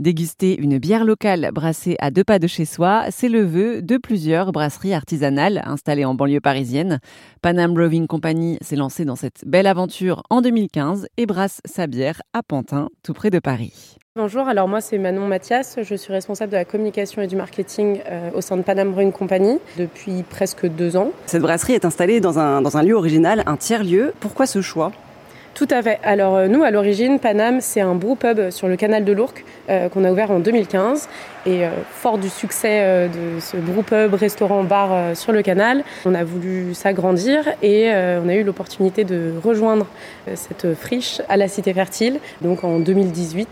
Déguster une bière locale brassée à deux pas de chez soi, c'est le vœu de plusieurs brasseries artisanales installées en banlieue parisienne. Panam Brewing Company s'est lancée dans cette belle aventure en 2015 et brasse sa bière à Pantin, tout près de Paris. Bonjour, alors moi c'est Manon Mathias, je suis responsable de la communication et du marketing euh, au sein de Panam Brewing Company depuis presque deux ans. Cette brasserie est installée dans un, dans un lieu original, un tiers-lieu. Pourquoi ce choix? Tout à fait. Alors euh, nous, à l'origine, Panam, c'est un beau pub sur le canal de l'Ourcq euh, qu'on a ouvert en 2015. Et euh, fort du succès de ce beau pub, restaurant, bar sur le canal, on a voulu s'agrandir et on a eu l'opportunité de rejoindre cette friche à la Cité Fertile, donc en 2018.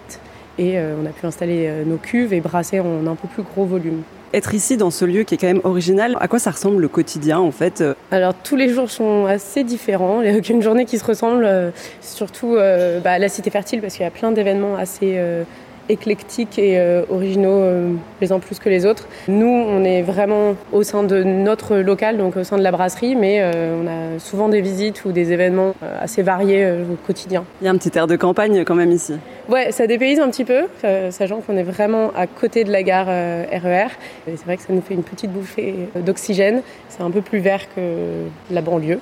Et on a pu installer nos cuves et brasser en un peu plus gros volume être ici dans ce lieu qui est quand même original, à quoi ça ressemble le quotidien en fait Alors tous les jours sont assez différents, il n'y a aucune journée qui se ressemble, euh, surtout euh, bah, la Cité Fertile parce qu'il y a plein d'événements assez euh, éclectiques et originaux les uns plus que les autres. Nous, on est vraiment au sein de notre local, donc au sein de la brasserie, mais on a souvent des visites ou des événements assez variés au quotidien. Il y a un petit air de campagne quand même ici. Ouais, ça dépayse un petit peu, euh, sachant qu'on est vraiment à côté de la gare euh, RER. E c'est vrai que ça nous fait une petite bouffée euh, d'oxygène. C'est un peu plus vert que la banlieue.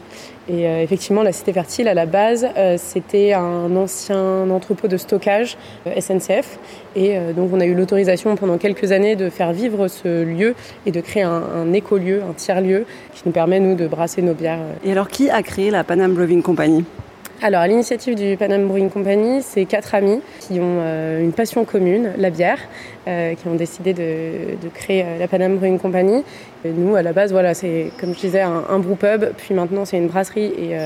Et effectivement, la Cité Fertile, à la base, c'était un ancien entrepôt de stockage SNCF. Et donc, on a eu l'autorisation pendant quelques années de faire vivre ce lieu et de créer un, un écolieu, un tiers-lieu, qui nous permet, nous, de brasser nos bières. Et alors, qui a créé la Panam Brewing Company? Alors, à l'initiative du Panam Brewing Company, c'est quatre amis qui ont euh, une passion commune, la bière, euh, qui ont décidé de, créer euh, la Panam Brewing Company. nous, à la base, voilà, c'est comme je disais, un, un brew pub, puis maintenant c'est une brasserie et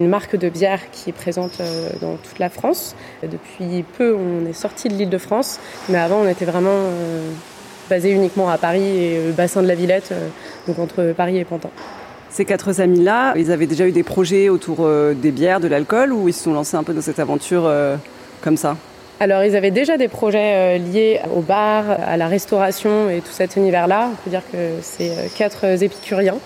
une marque de bière qui est présente dans toute la France. Depuis peu, on est sorti de l'île de France, mais avant, on était vraiment basé uniquement à Paris et le bassin de la Villette, donc entre Paris et Pantin. Ces quatre amis-là, ils avaient déjà eu des projets autour euh, des bières, de l'alcool, ou ils se sont lancés un peu dans cette aventure euh, comme ça? Alors, ils avaient déjà des projets euh, liés au bar, à la restauration et tout cet univers-là. On peut dire que c'est quatre épicuriens.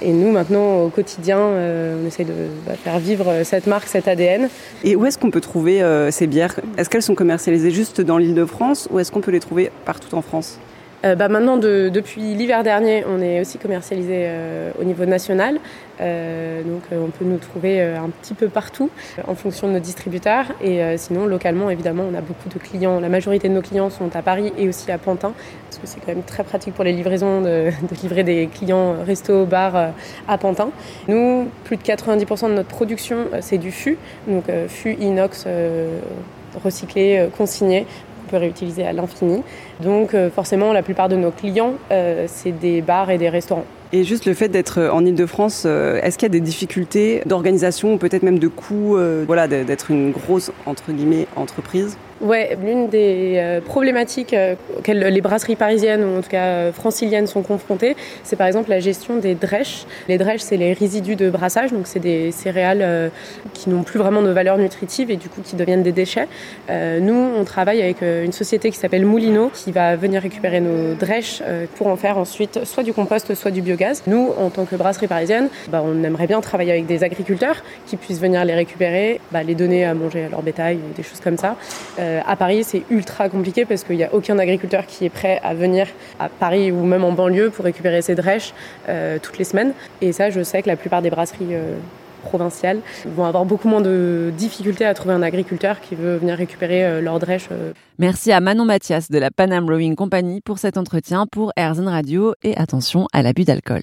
Et nous, maintenant, au quotidien, on essaie de bah, faire vivre cette marque, cet ADN. Et où est-ce qu'on peut trouver ces bières? Est-ce qu'elles sont commercialisées juste dans l'île de France ou est-ce qu'on peut les trouver partout en France? Euh, bah maintenant, depuis l'hiver dernier, on est aussi commercialisé euh, au niveau national. Euh, donc, on peut nous trouver un petit peu partout en fonction de nos distributeurs. Et sinon, localement, évidemment, on a beaucoup de clients. La majorité de nos clients sont à Paris et aussi à Pantin, parce que c'est quand même très pratique pour les livraisons de, de livrer des clients resto, bar à Pantin. Nous, plus de 90% de notre production, c'est du fût, donc fût inox recyclé, consigné réutiliser à l'infini. Donc euh, forcément, la plupart de nos clients, euh, c'est des bars et des restaurants. Et juste le fait d'être en Ile-de-France, euh, est-ce qu'il y a des difficultés d'organisation ou peut-être même de coûts, voilà, d'être une grosse entre guillemets entreprise? Ouais, l'une des euh, problématiques euh, auxquelles les brasseries parisiennes ou en tout cas euh, franciliennes sont confrontées, c'est par exemple la gestion des drèches. Les drèches, c'est les résidus de brassage, donc c'est des céréales qui n'ont plus vraiment de valeur nutritive et du coup qui deviennent des déchets. Nous, on travaille avec une société qui s'appelle Moulino qui va venir récupérer nos drèches pour en faire ensuite soit du compost, soit du biogaz. Nous, en tant que brasserie parisienne, bah, on aimerait bien travailler avec des agriculteurs qui puissent venir les récupérer, bah, les donner à manger à leur bétail, des choses comme ça. Euh, à Paris, c'est ultra compliqué parce qu'il n'y a aucun agriculteur qui est prêt à venir à Paris ou même en banlieue pour récupérer ses drèches euh, toutes les semaines. Et ça, je sais que la plupart des brasseries euh, provinciales vont avoir beaucoup moins de difficultés à trouver un agriculteur qui veut venir récupérer leurs drèches. Merci à Manon Mathias de la Panam Rowing Company pour cet entretien pour Airzen Radio et attention à l'abus d'alcool.